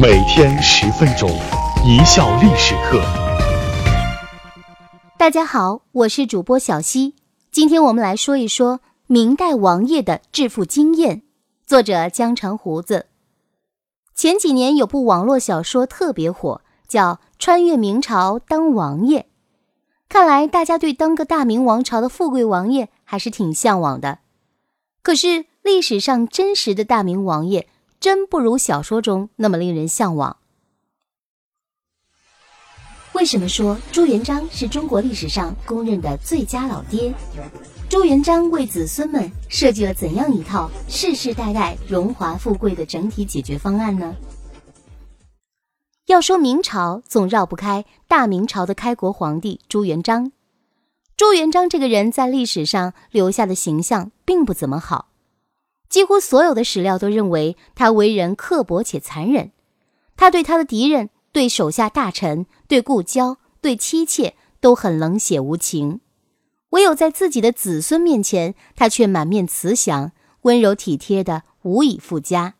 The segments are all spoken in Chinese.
每天十分钟，一笑历史课。大家好，我是主播小溪，今天我们来说一说明代王爷的致富经验。作者江长胡子。前几年有部网络小说特别火，叫《穿越明朝当王爷》。看来大家对当个大明王朝的富贵王爷还是挺向往的。可是历史上真实的大明王爷。真不如小说中那么令人向往。为什么说朱元璋是中国历史上公认的最佳老爹？朱元璋为子孙们设计了怎样一套世世代代荣华富贵的整体解决方案呢？要说明朝，总绕不开大明朝的开国皇帝朱元璋。朱元璋这个人在历史上留下的形象并不怎么好。几乎所有的史料都认为他为人刻薄且残忍，他对他的敌人、对手下大臣、对故交、对妻妾都很冷血无情，唯有在自己的子孙面前，他却满面慈祥、温柔体贴的无以复加。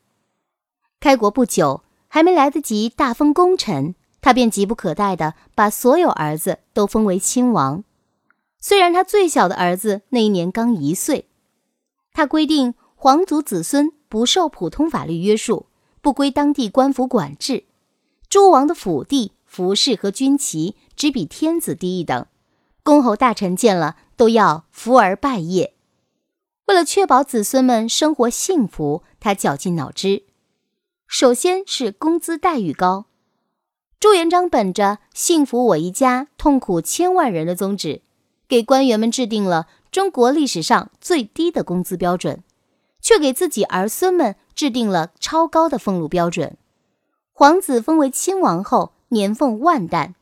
开国不久，还没来得及大封功臣，他便急不可待地把所有儿子都封为亲王。虽然他最小的儿子那一年刚一岁，他规定。皇族子孙不受普通法律约束，不归当地官府管制。诸王的府地、服饰和军旗只比天子低一等。公侯大臣见了都要服而拜谒。为了确保子孙们生活幸福，他绞尽脑汁。首先是工资待遇高。朱元璋本着“幸福我一家，痛苦千万人”的宗旨，给官员们制定了中国历史上最低的工资标准。却给自己儿孙们制定了超高的俸禄标准。皇子封为亲王后，年俸万担，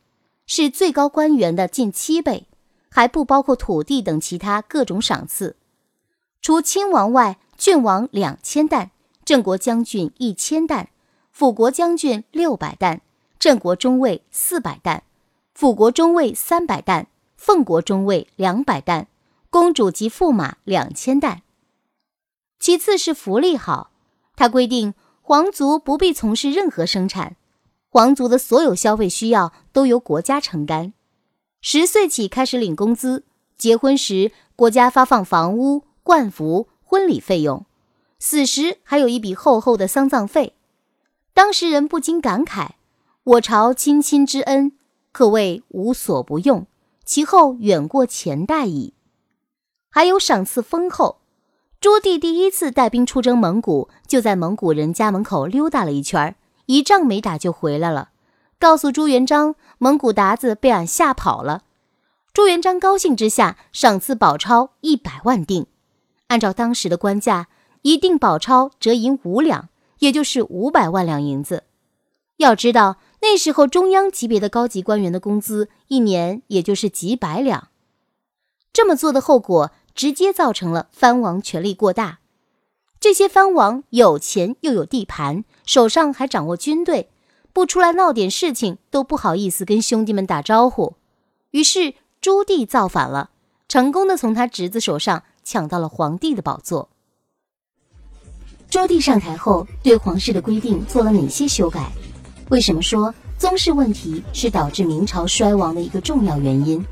是最高官员的近七倍，还不包括土地等其他各种赏赐。除亲王外，郡王两千担，镇国将军一千担，辅国将军六百担，镇国中尉四百担，辅国中尉三百担，奉国中尉两百担，公主及驸马两千担。其次是福利好，他规定皇族不必从事任何生产，皇族的所有消费需要都由国家承担。十岁起开始领工资，结婚时国家发放房屋、冠服、婚礼费用，死时还有一笔厚厚的丧葬费。当时人不禁感慨：我朝亲亲之恩，可谓无所不用，其后远过前代矣。还有赏赐丰厚。朱棣第一次带兵出征蒙古，就在蒙古人家门口溜达了一圈，一仗没打就回来了，告诉朱元璋，蒙古鞑子被俺吓跑了。朱元璋高兴之下，赏赐宝钞一百万锭，按照当时的官价，一锭宝钞折银五两，也就是五百万两银子。要知道，那时候中央级别的高级官员的工资一年也就是几百两。这么做的后果。直接造成了藩王权力过大，这些藩王有钱又有地盘，手上还掌握军队，不出来闹点事情都不好意思跟兄弟们打招呼。于是朱棣造反了，成功的从他侄子手上抢到了皇帝的宝座。朱棣上台后，对皇室的规定做了哪些修改？为什么说宗室问题是导致明朝衰亡的一个重要原因？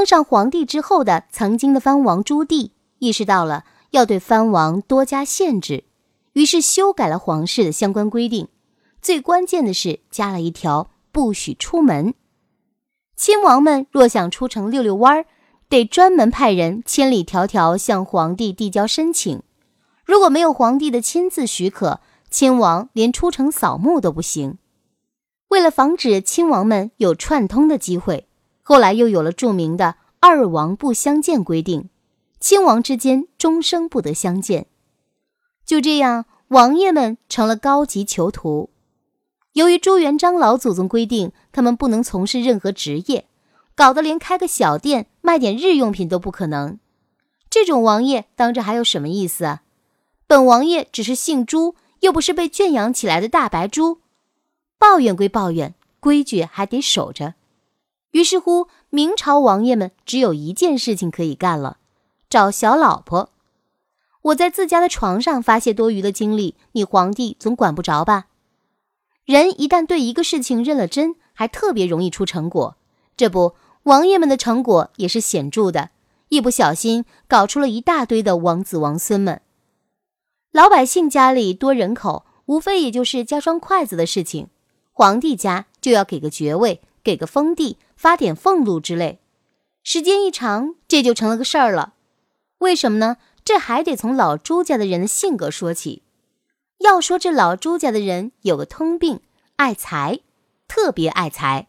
当上皇帝之后的曾经的藩王朱棣意识到了要对藩王多加限制，于是修改了皇室的相关规定。最关键的是加了一条不许出门。亲王们若想出城溜溜弯儿，得专门派人千里迢迢向皇帝递交申请。如果没有皇帝的亲自许可，亲王连出城扫墓都不行。为了防止亲王们有串通的机会。后来又有了著名的“二王不相见”规定，亲王之间终生不得相见。就这样，王爷们成了高级囚徒。由于朱元璋老祖宗规定他们不能从事任何职业，搞得连开个小店卖点日用品都不可能。这种王爷当着还有什么意思啊？本王爷只是姓朱，又不是被圈养起来的大白猪。抱怨归抱怨，规矩还得守着。于是乎，明朝王爷们只有一件事情可以干了：找小老婆。我在自家的床上发泄多余的精力，你皇帝总管不着吧？人一旦对一个事情认了真，还特别容易出成果。这不，王爷们的成果也是显著的，一不小心搞出了一大堆的王子王孙们。老百姓家里多人口，无非也就是加双筷子的事情，皇帝家就要给个爵位，给个封地，发点俸禄之类。时间一长，这就成了个事儿了。为什么呢？这还得从老朱家的人的性格说起。要说这老朱家的人有个通病，爱财，特别爱财。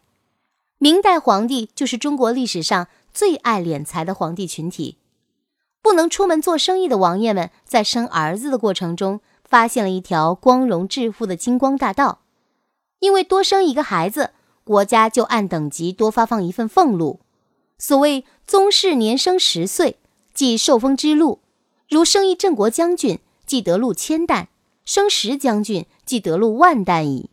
明代皇帝就是中国历史上最爱敛财的皇帝群体。不能出门做生意的王爷们，在生儿子的过程中，发现了一条光荣致富的金光大道。因为多生一个孩子，国家就按等级多发放一份俸禄。所谓宗室年生十岁，即受封之禄。如生一镇国将军，即得禄千担；生十将军，即得禄万担矣。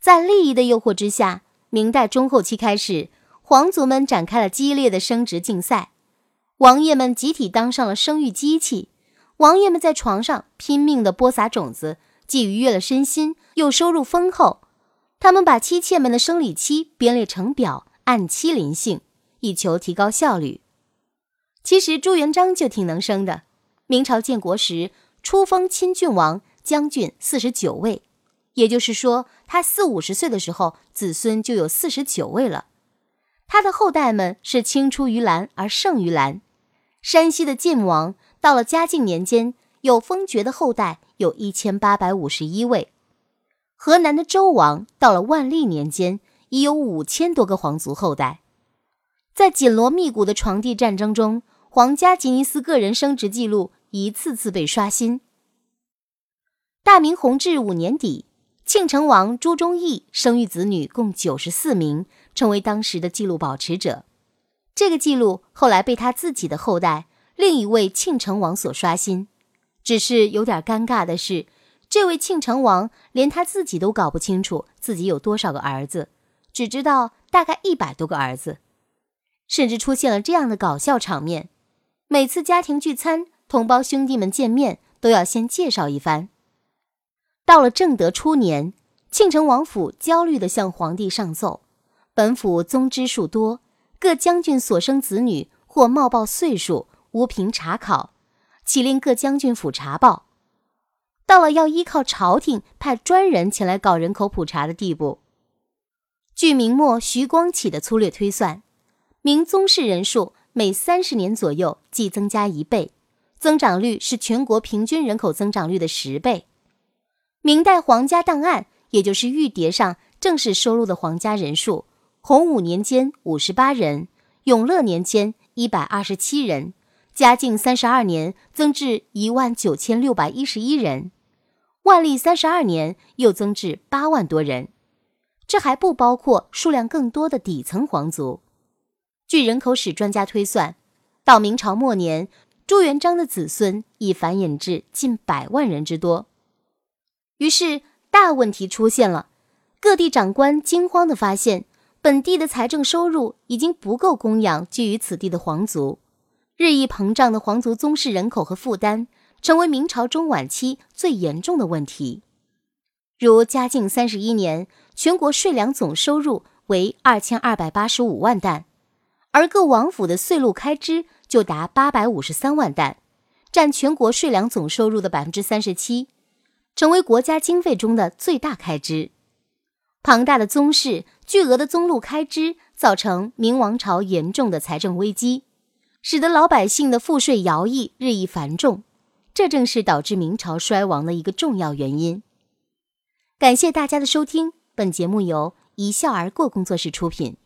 在利益的诱惑之下，明代中后期开始，皇族们展开了激烈的升职竞赛，王爷们集体当上了生育机器。王爷们在床上拼命地播撒种子，既愉悦了身心，又收入丰厚。他们把妻妾们的生理期编列成表，按期临幸，以求提高效率。其实朱元璋就挺能生的。明朝建国时，初封亲郡王、将军四十九位，也就是说，他四五十岁的时候，子孙就有四十九位了。他的后代们是青出于蓝而胜于蓝。山西的晋王到了嘉靖年间，有封爵的后代有一千八百五十一位；河南的周王到了万历年间，已有五千多个皇族后代。在紧锣密鼓的床帝战争中，皇家吉尼斯个人升职记录。一次次被刷新。大明弘治五年底，庆成王朱忠义生育子女共九十四名，成为当时的纪录保持者。这个记录后来被他自己的后代另一位庆成王所刷新。只是有点尴尬的是，这位庆成王连他自己都搞不清楚自己有多少个儿子，只知道大概一百多个儿子，甚至出现了这样的搞笑场面：每次家庭聚餐。同胞兄弟们见面都要先介绍一番。到了正德初年，庆成王府焦虑地向皇帝上奏：本府宗支数多，各将军所生子女或冒报岁数，无凭查考，岂令各将军府查报。到了要依靠朝廷派专人前来搞人口普查的地步。据明末徐光启的粗略推算，明宗室人数每三十年左右即增加一倍。增长率是全国平均人口增长率的十倍。明代皇家档案，也就是玉牒上正式收录的皇家人数：洪武年间五十八人，永乐年间一百二十七人，嘉靖三十二年增至一万九千六百一十一人，万历三十二年又增至八万多人。这还不包括数量更多的底层皇族。据人口史专家推算，到明朝末年。朱元璋的子孙已繁衍至近百万人之多，于是大问题出现了。各地长官惊慌地发现，本地的财政收入已经不够供养居于此地的皇族，日益膨胀的皇族宗室人口和负担，成为明朝中晚期最严重的问题。如嘉靖三十一年，全国税粮总收入为二千二百八十五万担，而各王府的岁禄开支。就达八百五十三万担，占全国税粮总收入的百分之三十七，成为国家经费中的最大开支。庞大的宗室、巨额的宗禄开支，造成明王朝严重的财政危机，使得老百姓的赋税徭役日益繁重。这正是导致明朝衰亡的一个重要原因。感谢大家的收听，本节目由一笑而过工作室出品。